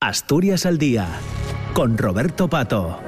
Asturias al Día, con Roberto Pato.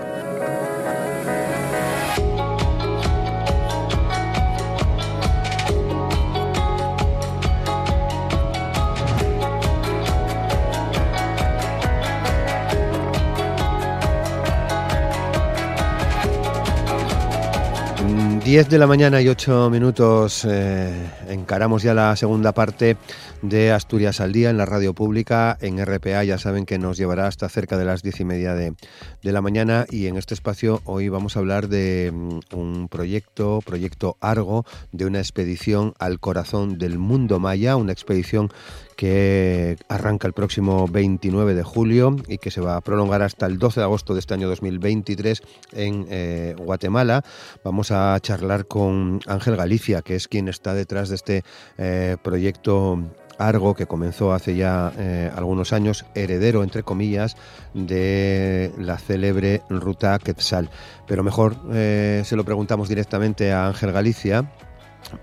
Diez de la mañana y ocho minutos eh, encaramos ya la segunda parte de Asturias al Día en la radio pública, en RPA. Ya saben que nos llevará hasta cerca de las diez y media de, la mañana. Y en este espacio hoy vamos a hablar de mm, un proyecto, proyecto Argo, de una expedición al corazón del mundo maya, una expedición que arranca el próximo 29 de julio y que se va a prolongar hasta el 12 de agosto de este año 2023 en eh, Guatemala. Vamos a charlar con Ángel Galicia, que es quien está detrás de este eh, proyecto Argo, que comenzó hace ya eh, algunos años, heredero, entre comillas, de la célebre ruta Quetzal. Pero mejor se lo preguntamos directamente a Ángel Galicia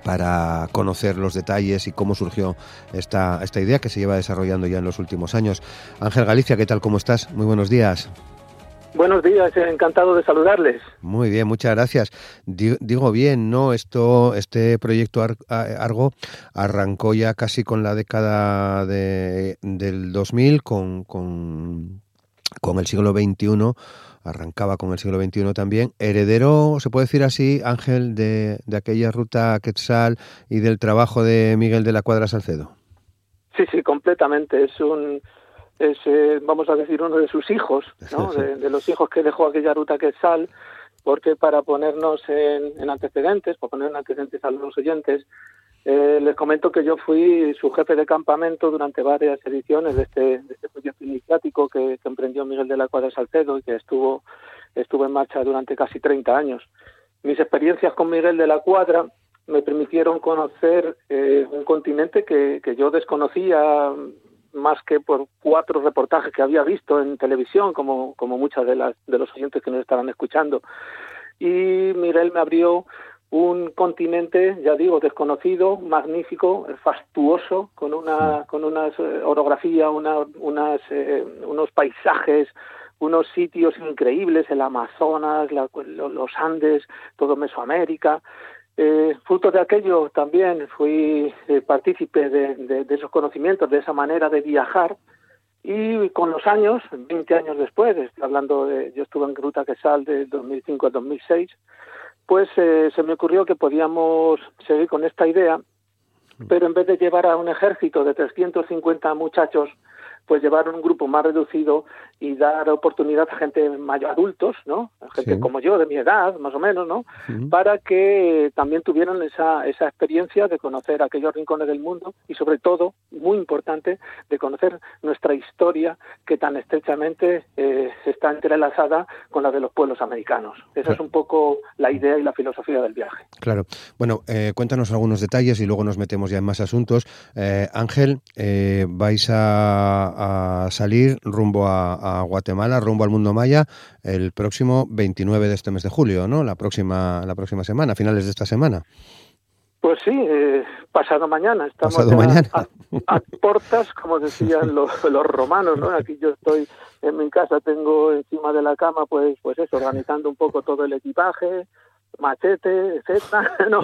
para conocer los detalles y cómo surgió esta, esta idea que se lleva desarrollando ya en los últimos años. Ángel Galicia, ¿qué tal? ¿Cómo estás? Muy buenos días. Buenos días, encantado de saludarles. Muy bien, muchas gracias. Digo bien, ¿no? Esto, este proyecto Argo arrancó ya casi con la década de, del 2000, con, con, con el siglo XXI arrancaba con el siglo XXI también, heredero, se puede decir así, Ángel, de, de, aquella ruta Quetzal y del trabajo de Miguel de la Cuadra Salcedo. Sí, sí, completamente. Es un, es, eh, vamos a decir, uno de sus hijos, ¿no? de, los hijos que dejó aquella ruta que sal, porque para ponernos en, antecedentes, para poner en antecedentes a los oyentes, eh, les comento que yo fui su jefe de campamento durante varias ediciones de este, de este proyecto iniciático que, emprendió Miguel de la Cuadra Salcedo y que estuvo, estuvo en marcha durante casi 30 años. Mis experiencias con Miguel de la Cuadra me permitieron conocer eh, un continente que, que yo desconocía más que por cuatro reportajes que había visto en televisión, como, como muchas de, las, de los oyentes que nos estaban escuchando. Y Miguel me abrió un continente, ya digo, desconocido, magnífico, fastuoso, con una, con una orografía, una, unas, eh, unos paisajes, unos sitios increíbles, el Amazonas, los Andes, todo Mesoamérica, eh, fruto de aquello también fui eh, partícipe de, esos conocimientos, de esa manera de viajar. Y con los años, 20 años después, hablando de, yo estuve en Ruta Quesal de 2005 a 2006, pues eh, se me ocurrió que podíamos seguir con esta idea, pero en vez de llevar a un ejército de 350 muchachos pues llevar un grupo más reducido y dar oportunidad a gente mayor adultos, ¿no? gente como yo, de mi edad, más o menos, ¿no? Para que también tuvieran esa, esa experiencia de conocer aquellos rincones del mundo y sobre todo, muy importante, de conocer nuestra historia que tan estrechamente eh, está entrelazada con la de los pueblos americanos. Esa es un poco la idea y la filosofía del viaje. Claro. Bueno, eh, cuéntanos algunos detalles y luego nos metemos ya en más asuntos. Eh, Ángel, vais a a salir rumbo a, Guatemala, rumbo al mundo maya, el próximo 29 de este mes de julio, ¿no? La próxima, la próxima semana, finales de esta semana. Pues sí, eh, pasado mañana. Estamos pasado mañana. A, portas, como decían los, los romanos, ¿no? Aquí yo estoy en mi casa, tengo encima de la cama, pues, pues eso, organizando un poco todo el equipaje, machete, etcétera, ¿no?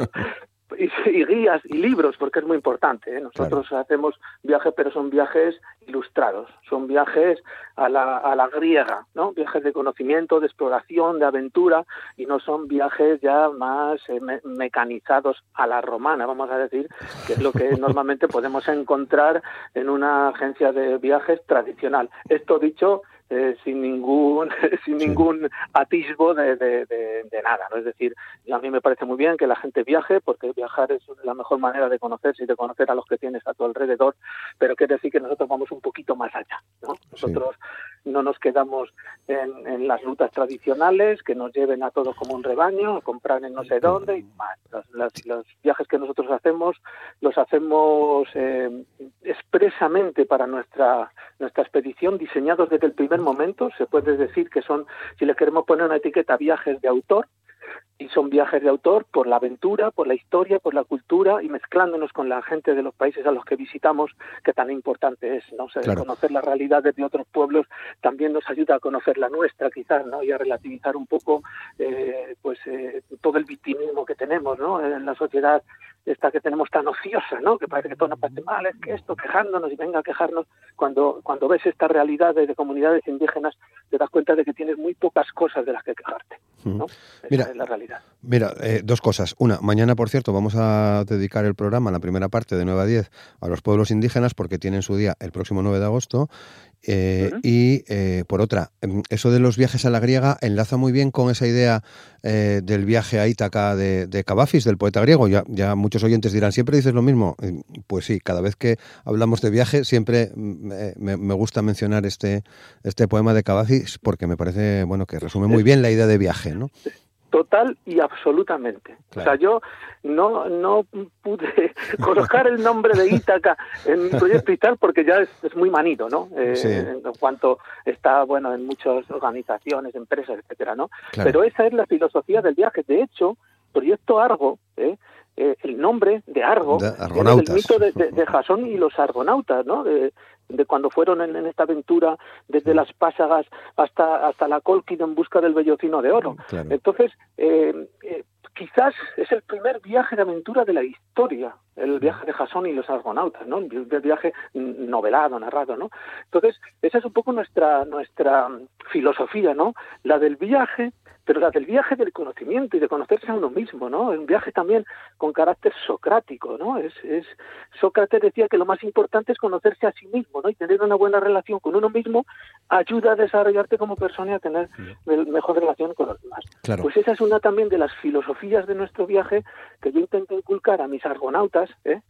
Y, guías y libros, porque es muy importante. ¿eh? Nosotros hacemos viajes, pero son viajes ilustrados, son viajes a la, a la griega, ¿no? Viajes de conocimiento, de exploración, de aventura, y no son viajes ya más eh, mecanizados a la romana, vamos a decir, que es lo que normalmente podemos encontrar en una agencia de viajes tradicional. Esto dicho eh, sin ningún sin ningún atisbo de, de, nada no es decir a mí me parece muy bien que la gente viaje porque viajar es la mejor manera de conocerse y de conocer a los que tienes a tu alrededor pero quiere decir que nosotros vamos un poquito más allá ¿no? nosotros no nos quedamos en, las rutas tradicionales que nos lleven a todos como un rebaño a comprar en no sé dónde y más. Los, viajes que nosotros hacemos los hacemos eh, expresamente para nuestra nuestra expedición diseñados desde el primer momento se puede decir que son si le queremos poner una etiqueta viajes de autor y son viajes de autor por la aventura, por la historia, por la cultura y mezclándonos con la gente de los países a los que visitamos, que tan importante es, ¿no? conocer las realidades de otros pueblos también nos ayuda a conocer la nuestra, quizás, ¿no? Y a relativizar un poco, eh, pues, eh, todo el victimismo que tenemos, ¿no? En la sociedad esta que tenemos tan ociosa, ¿no? Que parece que todo nos parece mal, es que esto, quejándonos y venga a quejarnos, cuando, cuando ves esta realidad de, comunidades indígenas, te das cuenta de que tienes muy pocas cosas de las que quejarte, ¿no? Mira, es la realidad. Mira, eh, dos cosas. Una, mañana, por cierto, vamos a dedicar el programa, la primera parte de 9 a 10, a los pueblos indígenas porque tienen su día el próximo 9 de agosto eh, y eh, por otra, em, eso de los viajes a la griega enlaza muy bien con esa idea eh, del viaje a Ítaca de, de Cavafis, del poeta griego. Ya, ya muchos oyentes dirán, ¿siempre dices lo mismo? Pues sí, cada vez que hablamos de viaje siempre mm, me, me gusta mencionar este, este poema de Cavafis porque me parece bueno que resume muy bien la idea de viaje. ¿no? Total y absolutamente. O sea, yo no, no pude colocar el nombre de Ítaca en mi proyecto y tal porque ya es, muy manido, ¿no? Eh, en cuanto está, bueno, en muchas organizaciones, empresas, etcétera, ¿no? Pero esa es la filosofía del viaje. De hecho, Proyecto Argo, ¿eh? Eh, el nombre de Argo, de el mito de, de, Jasón y los argonautas, ¿no? De, de cuando fueron en, esta aventura desde las Pásagas hasta, hasta la Colquid en busca del vellocino de oro. Entonces, eh, eh, quizás es el primer viaje de aventura de la historia, el viaje de Jasón y los argonautas, ¿no? El viaje novelado, narrado, ¿no? Entonces, esa es un poco nuestra nuestra filosofía, ¿no? La del viaje pero la del viaje del conocimiento y de conocerse a uno mismo, ¿no? Un viaje también con carácter socrático, ¿no? Es, es Sócrates decía que lo más importante es conocerse a sí mismo, ¿no? Y tener una buena relación con uno mismo ayuda a desarrollarte como persona y a tener mejor relación con los demás. Pues esa es una también de las filosofías de nuestro viaje que yo intento inculcar a mis argonautas, ¿eh?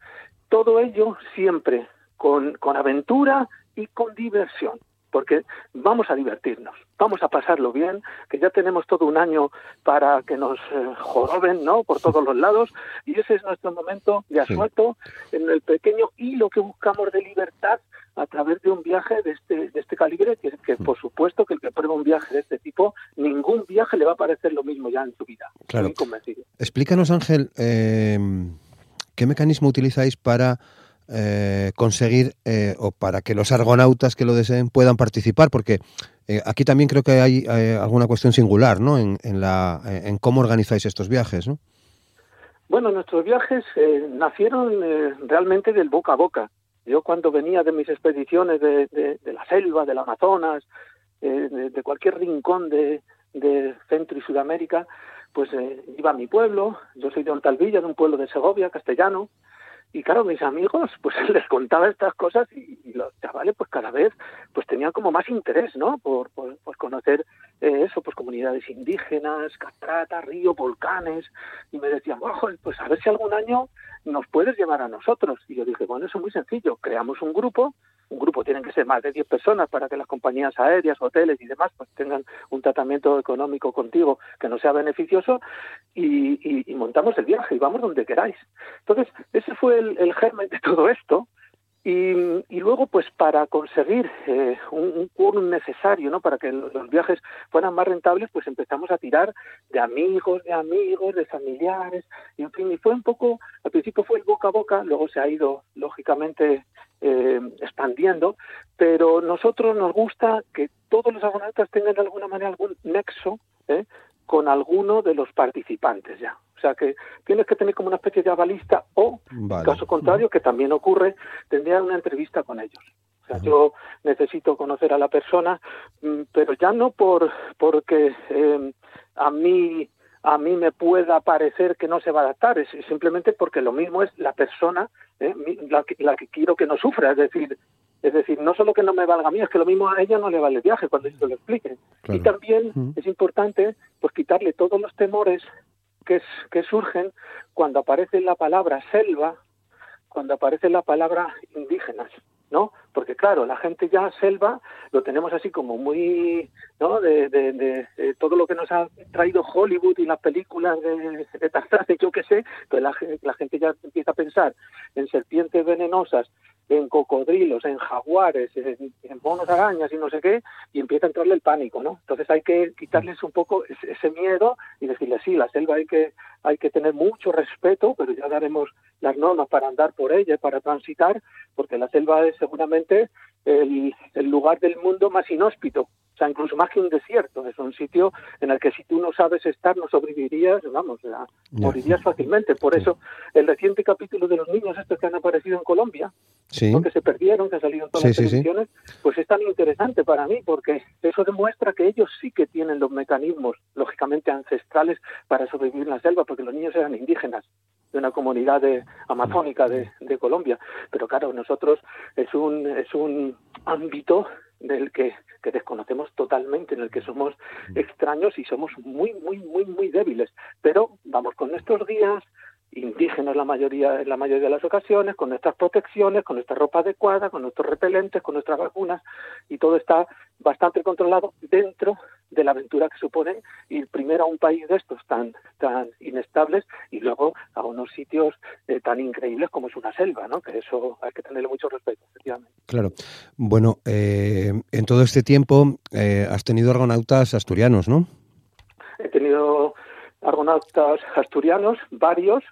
Todo ello siempre con, con aventura y con diversión porque vamos a divertirnos, vamos a pasarlo bien, que ya tenemos todo un año para que nos eh, joroben, ¿no? Por todos los lados, y ese es nuestro momento de asueto en el pequeño hilo que buscamos de libertad a través de un viaje de este, de este calibre, que, que por supuesto que el que prueba un viaje de este tipo, ningún viaje le va a parecer lo mismo ya en su vida. Claro. Explícanos, Ángel, eh, ¿qué mecanismo utilizáis para eh, conseguir eh, o para que los argonautas que lo deseen puedan participar, porque eh, aquí también creo que hay alguna cuestión singular, ¿no? En, la, en cómo organizáis estos viajes, ¿no? Bueno, nuestros viajes nacieron realmente del boca a boca. Yo cuando venía de mis expediciones de, de, la selva, del Amazonas, de, cualquier rincón de, Centro y Sudamérica, pues iba a mi pueblo. Yo soy de Ontalvilla, de un pueblo de Segovia, castellano, y claro, mis amigos, pues les contaba estas cosas y, los chavales, pues cada vez, pues tenían como más interés, ¿no? Por, por, conocer eh, eso, pues comunidades indígenas, castratas, ríos, volcanes, y me decían, ojo, pues a ver si algún año nos puedes llevar a nosotros. Y yo dije, bueno, eso es muy sencillo, creamos un grupo, un grupo tienen que ser más de 10 personas para que las compañías aéreas, hoteles y demás pues tengan un tratamiento económico contigo que no sea beneficioso y, montamos el viaje y vamos donde queráis. Entonces, ese fue el, germen de todo esto. Y, luego, pues para conseguir eh, un, quórum necesario, ¿no? Para que los viajes fueran más rentables, pues empezamos a tirar de amigos, de amigos, de familiares, y en fin, y fue un poco, al principio fue el boca a boca, luego se ha ido, lógicamente, eh, expandiendo, pero nosotros nos gusta que todos los abonantes tengan de alguna manera algún nexo ¿eh? con alguno de los participantes ya. O sea que tienes que tener como una especie de avalista o, en caso contrario, que también ocurre, tendría una entrevista con ellos. O sea, yo necesito conocer a la persona, mm, pero ya no por porque eh, a mí a mí me pueda parecer que no se va a adaptar, es simplemente porque lo mismo es la persona ¿eh? la, que, la que quiero que no sufra, es decir, es decir, no solo que no me valga a mí, es que lo mismo a ella no le vale el viaje cuando yo lo explique. Y también es importante pues quitarle todos los temores que, que surgen cuando aparece la palabra selva, cuando aparece la palabra indígenas. ¿no? Porque claro, la gente ya selva lo tenemos así como muy, ¿no? De, todo lo que nos ha traído Hollywood y las películas de, de yo qué sé, pues la, la, gente ya empieza a pensar en serpientes venenosas en cocodrilos, en jaguares, en, monos arañas y no sé qué, y empieza a entrarle el pánico, ¿no? Entonces hay que quitarles un poco ese, miedo y decirles, sí, la selva hay que, hay que tener mucho respeto, pero ya daremos las normas para andar por ella, para transitar, porque la selva es seguramente el, el lugar del mundo más inhóspito o sea, incluso más que un desierto, es un sitio en el que si tú no sabes estar, no sobrevivirías, vamos, morirías fácilmente. Por eso, el reciente capítulo de los niños estos que han aparecido en Colombia, que se perdieron, que han salido en todas las televisiones, pues es tan interesante para mí, porque eso demuestra que ellos sí que tienen los mecanismos, lógicamente ancestrales, para sobrevivir en la selva, porque los niños eran indígenas de una comunidad de, amazónica de, de Colombia. Pero claro, nosotros es un, es un ámbito del que, que, desconocemos totalmente, en el que somos mm. extraños y somos muy, muy, muy, muy débiles. Pero vamos con nuestros días, indígenas la mayoría, en la mayoría de las ocasiones, con nuestras protecciones, con nuestra ropa adecuada, con nuestros repelentes, con nuestras vacunas, y todo está bastante controlado dentro de la aventura que supone ir primero a un país de estos tan, tan inestables y luego a unos sitios eh, tan increíbles como es una selva, ¿no? Que eso hay que tenerle mucho respeto, efectivamente. Claro. Bueno, eh, en todo este tiempo eh, has tenido argonautas asturianos, ¿no? He tenido argonautas asturianos, varios,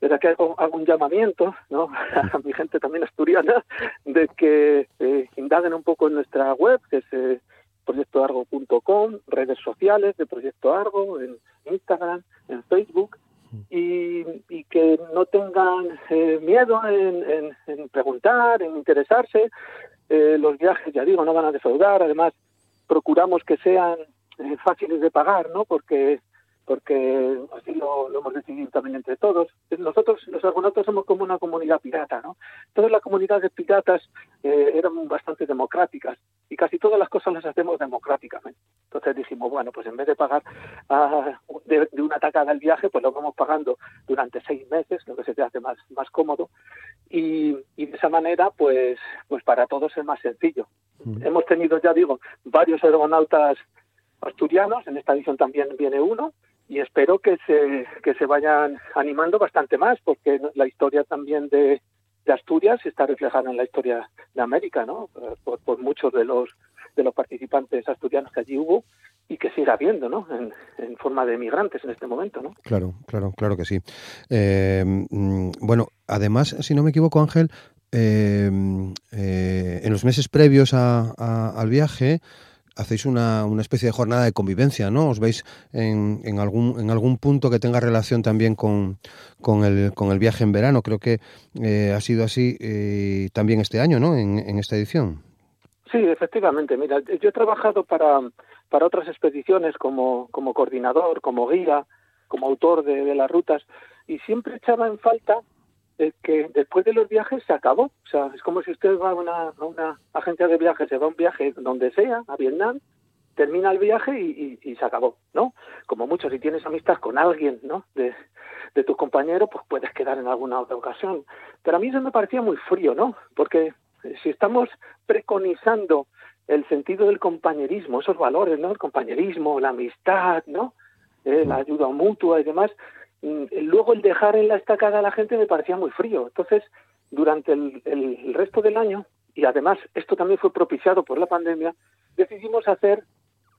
desde aquí hago, un llamamiento ¿no? a mi gente también asturiana de que eh, indaguen un poco en nuestra web, que es eh, proyectoargo.com, redes sociales de Proyecto Argo, en Instagram, en Facebook, y, que no tengan eh, miedo en, preguntar, en interesarse. Eh, los viajes, ya digo, no van a defraudar, además procuramos que sean fáciles de pagar, ¿no? Porque porque así lo, hemos decidido también entre todos. Nosotros, los argonautas, somos como una comunidad pirata, ¿no? Todas las comunidades piratas eh, eran bastante democráticas y casi todas las cosas las hacemos democráticamente. Entonces dijimos, bueno, pues en vez de pagar ah, de, una tacada el viaje, pues lo vamos pagando durante seis meses, lo que se te hace más, más cómodo, y, de esa manera, pues, pues para todos es más sencillo. Mm. Hemos tenido, ya digo, varios argonautas asturianos, en esta edición también viene uno, y espero que se, que se vayan animando bastante más, porque la historia también de, de Asturias está reflejada en la historia de América, ¿no? Por, por, muchos de los de los participantes asturianos que allí hubo y que siga habiendo, ¿no? En, en, forma de migrantes en este momento, ¿no? Claro, claro, claro que sí. Eh, mm, bueno, además, si no me equivoco, Ángel, eh, eh, en los meses previos a, al viaje hacéis una, una, especie de jornada de convivencia, ¿no? Os veis en, en, algún, en algún punto que tenga relación también con, con, el, con el viaje en verano. Creo que eh, ha sido así eh, también este año, ¿no? En, en, esta edición. Sí, efectivamente. Mira, yo he trabajado para, para otras expediciones como, como coordinador, como guía, como autor de, de las rutas y siempre echaba en falta que después de los viajes se acabó. O sea, es como si usted va a una, a una agencia de viajes, se va a un viaje donde sea, a Vietnam, termina el viaje y, y, se acabó, ¿no? Como mucho, si tienes amistad con alguien, ¿no? De, de tus compañeros, pues puedes quedar en alguna otra ocasión. Pero a mí eso me parecía muy frío, ¿no? Porque si estamos preconizando el sentido del compañerismo, esos valores, ¿no? El compañerismo, la amistad, ¿no? Eh, la ayuda mutua y demás, luego el dejar en la estacada a la gente me parecía muy frío. Entonces, durante el, el, resto del año, y además esto también fue propiciado por la pandemia, decidimos hacer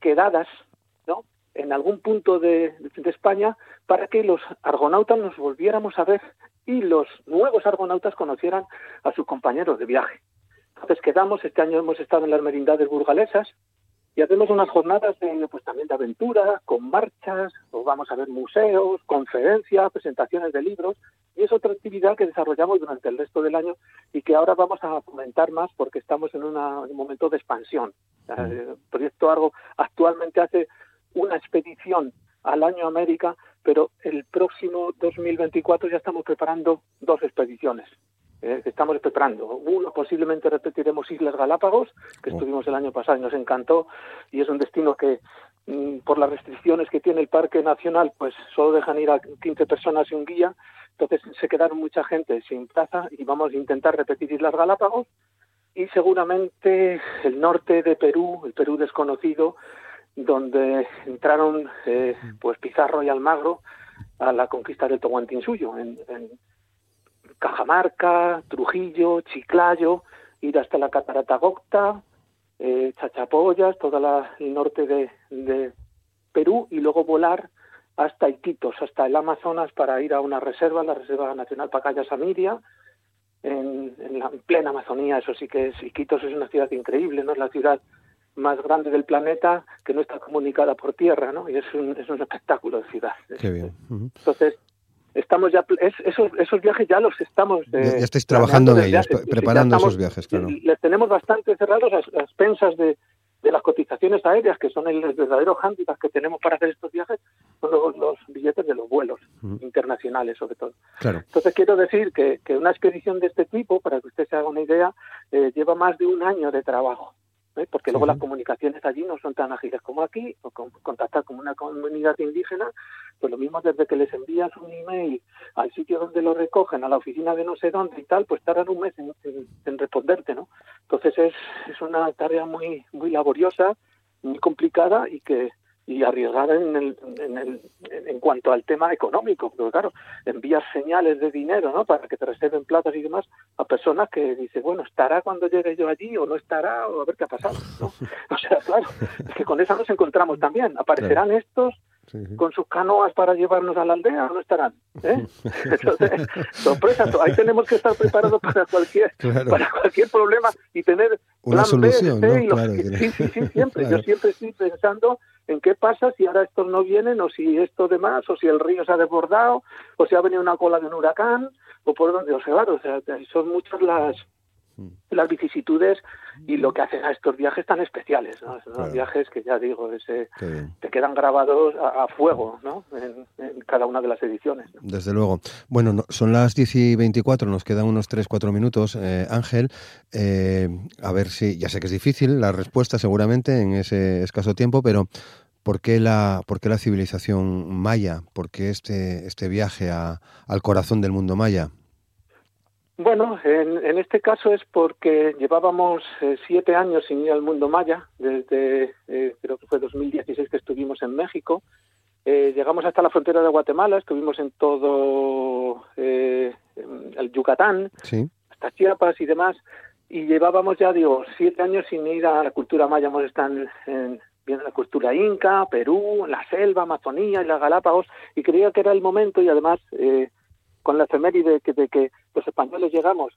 quedadas, ¿no? En algún punto de, de, España para que los argonautas nos volviéramos a ver y los nuevos argonautas conocieran a sus compañeros de viaje. Entonces quedamos, este año hemos estado en las merindades burgalesas, y hacemos unas jornadas de, pues también de aventura, con marchas, o vamos a ver museos, conferencias, presentaciones de libros, y es otra actividad que desarrollamos durante el resto del año y que ahora vamos a fomentar más porque estamos en, un momento de expansión. El proyecto Argo actualmente hace una expedición al año América, pero el próximo 2024 ya estamos preparando dos expediciones eh, estamos preparando. Uno, posiblemente repetiremos Islas Galápagos, que oh. estuvimos el año pasado y nos encantó, y es un destino que, mm, por las restricciones que tiene el Parque Nacional, pues solo dejan ir a 15 personas y un guía, entonces se quedaron mucha gente sin plaza y vamos a intentar repetir Islas Galápagos y seguramente el norte de Perú, el Perú desconocido, donde entraron eh, pues Pizarro y Almagro a la conquista del Tohuantinsuyo en, en Cajamarca, Trujillo, Chiclayo, ir hasta la Catarata Gocta, eh, Chachapoyas, todo el norte de, Perú y luego volar hasta Iquitos, hasta el Amazonas para ir a una reserva, la Reserva Nacional Pacaya Samiria, en, la plena Amazonía, eso sí que es, Iquitos es una ciudad increíble, ¿no? Es la ciudad más grande del planeta que no está comunicada por tierra, ¿no? Y es un, es un espectáculo de ciudad. Qué bien. Entonces, estamos ya esos, esos viajes ya los estamos ya, eh, estáis trabajando en ellos preparando esos viajes claro. les tenemos bastante cerrados las, las pensas de, de, las cotizaciones aéreas que son el verdadero hándicap que tenemos para hacer estos viajes son los, billetes de los vuelos internacionales sobre todo. Claro. entonces quiero decir que, que, una expedición de este tipo para que usted se haga una idea eh, lleva más de un año de trabajo ¿eh? porque luego las comunicaciones allí no son tan ágiles como aquí, o contactar con una comunidad indígena, pues lo mismo desde que les envías un email al sitio donde lo recogen, a la oficina de no sé dónde y tal, pues tardan un mes en, responderte, ¿no? Entonces es, es una tarea muy, muy laboriosa, muy complicada y que y arriesgada en, el, en, el, en cuanto al tema económico, porque claro, envías señales de dinero, ¿no? Para que te reserven platas y demás a personas que dicen, bueno, estará cuando llegue yo allí o no estará o a ver qué ha pasado, ¿no? O sea, claro, es que con esa nos encontramos también. Aparecerán estos con sus canoas para llevarnos a la aldea o no estarán. ¿eh? Entonces, sorpresa, ahí tenemos que estar preparados para cualquier para cualquier problema y tener una solución, ¿no? Sí, sí, sí, siempre. Yo siempre estoy pensando en qué pasa si ahora estos no vienen o si esto demás o si el río se ha desbordado o si ha venido una cola de un huracán o por donde o sea, o sea son muchas las. Las vicisitudes y lo que hacen a estos viajes tan especiales, ¿no? Son viajes que ya digo, ese, te quedan grabados a, fuego, ¿no? En, cada una de las ediciones. Desde luego. Bueno, son las 10 y 24, nos quedan unos 3-4 minutos. Eh, Ángel, eh, a ver si, ya sé que es difícil la respuesta seguramente en ese escaso tiempo, pero ¿Por qué la, por qué la civilización maya? ¿Por qué este, este viaje a, al corazón del mundo maya? Bueno, en, en este caso es porque llevábamos eh, siete años sin ir al mundo maya, desde eh, creo que fue 2016 que estuvimos en México. Eh, llegamos hasta la frontera de Guatemala, estuvimos en todo el Yucatán, hasta Chiapas y demás, y llevábamos ya, digo, siete años sin ir a la cultura maya. Hemos estado en, viendo la cultura inca, Perú, la selva, Amazonía y las Galápagos, y creía que era el momento, y además eh, con la efeméride de que, los españoles llegamos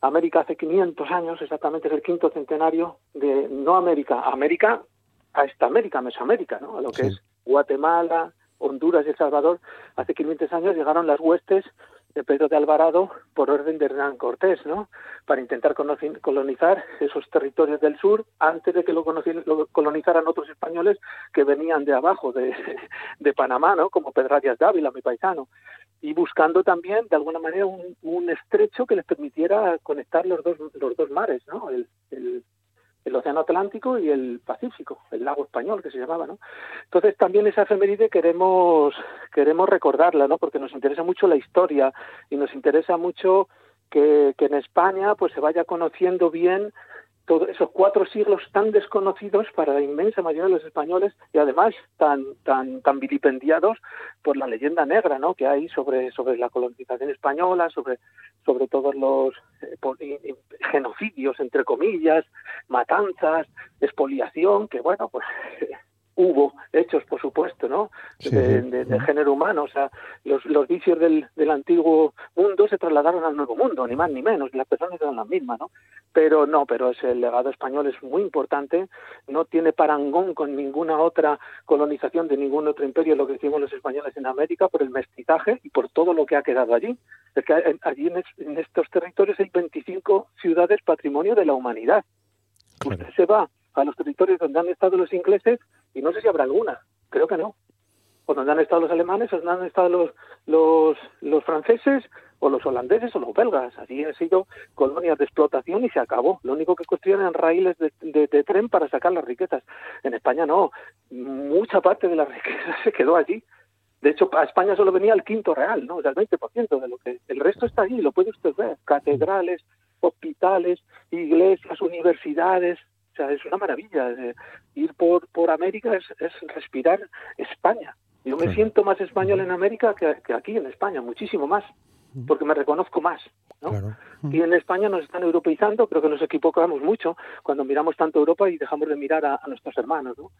a América hace 500 años, exactamente es el quinto centenario de no América, América a esta América, Mesoamérica, ¿no? a lo que es Guatemala, Honduras y El Salvador, hace 500 años llegaron las huestes de Pedro de Alvarado por orden de Hernán Cortés, ¿no? Para intentar colonizar esos territorios del sur antes de que lo, colonizaran otros españoles que venían de abajo, de, de Panamá, ¿no? Como Pedrarias Dávila, mi paisano. Y buscando también, de alguna manera, un, estrecho que les permitiera conectar los dos, los dos mares, ¿no? El, el, el Océano Atlántico y el Pacífico, el lago español que se llamaba, ¿no? Entonces también esa efeméride queremos queremos recordarla, ¿no? Porque nos interesa mucho la historia y nos interesa mucho que, que en España pues se vaya conociendo bien esos cuatro siglos tan desconocidos para la inmensa mayoría de los españoles y además tan tan tan vilipendiados por la leyenda negra ¿no? que hay sobre sobre la colonización española sobre sobre todos los eh, genocidios entre comillas matanzas expoliación que bueno pues hubo hechos, por supuesto, ¿no? de, género humano. O sea, los, los vicios del, del, antiguo mundo se trasladaron al nuevo mundo, ni más ni menos. Las personas eran las mismas, ¿no? Pero no, pero ese el legado español es muy importante. No tiene parangón con ninguna otra colonización de ningún otro imperio, lo que hicimos los españoles en América, por el mestizaje y por todo lo que ha quedado allí. Es que allí en, estos territorios hay 25 ciudades patrimonio de la humanidad. Usted se va a los territorios donde han estado los ingleses y no sé si habrá alguna, creo que no. O donde han estado los alemanes, o donde han estado los, los, los franceses, o los holandeses, o los belgas. Allí han sido colonias de explotación y se acabó. Lo único que construían eran raíles de, de, tren para sacar las riquezas. En España no. Mucha parte de la riqueza se quedó allí. De hecho, a España solo venía el quinto real, ¿no? O sea, el 20% de lo que... El resto está allí, lo puede usted ver. Catedrales, hospitales, iglesias, universidades, sea, es una maravilla. ir por, por América es, es respirar España. Yo me siento más español en América que, aquí en España, muchísimo más. porque me reconozco más. ¿no? Y en España nos están europeizando, creo que nos equivocamos mucho cuando miramos tanto Europa y dejamos de mirar a, a nuestros hermanos. ¿no?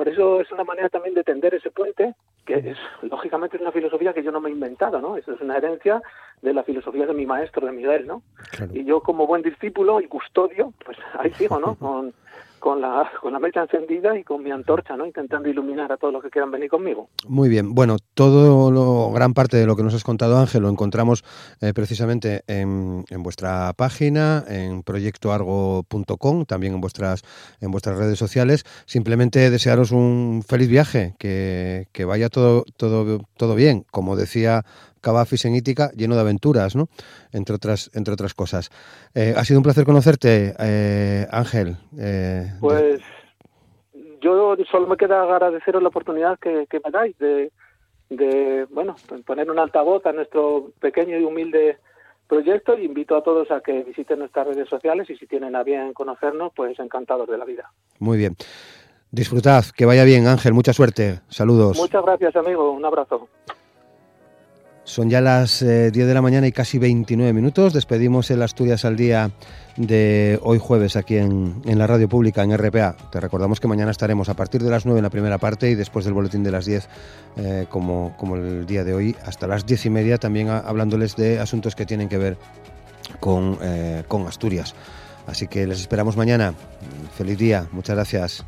Por eso es una manera también de tender ese puente, que es lógicamente es una filosofía que yo no me he inventado, ¿no? Eso es una herencia de la filosofía de mi maestro, de Miguel, ¿no? Y yo como buen discípulo y custodio, pues ahí sigo, ¿no? Con, con la, con la mecha encendida y con mi antorcha, ¿no? Intentando iluminar a todos los que quieran venir conmigo. Muy bien. Bueno, todo lo, gran parte de lo que nos has contado, Ángel, lo encontramos eh, precisamente en, en, vuestra página, en proyectoargo.com, también en vuestras, en vuestras redes sociales. Simplemente desearos un feliz viaje, que, que vaya todo, todo, todo bien. Como decía Cavafis en Ítica, lleno de aventuras, ¿no? Entre otras, entre otras cosas. Eh, ha sido un placer conocerte, eh, Ángel. Eh, pues yo solo me queda agradeceros la oportunidad que, que me dais de, de, bueno, poner un altavoz a nuestro pequeño y humilde proyecto y invito a todos a que visiten nuestras redes sociales y si tienen a bien conocernos, pues encantados de la vida. Muy bien. Disfrutad, que vaya bien, Ángel, mucha suerte. Saludos. Muchas gracias, amigo. Un abrazo. Son ya las eh, 10 de la mañana y casi 29 minutos. Despedimos el Asturias al día de hoy jueves aquí en, en, la radio pública, en RPA. Te recordamos que mañana estaremos a partir de las 9 en la primera parte y después del boletín de las 10, eh, como, como el día de hoy, hasta las 10 y media, también a, hablándoles de asuntos que tienen que ver con, eh, con Asturias. Así que les esperamos mañana. Feliz día. Muchas gracias.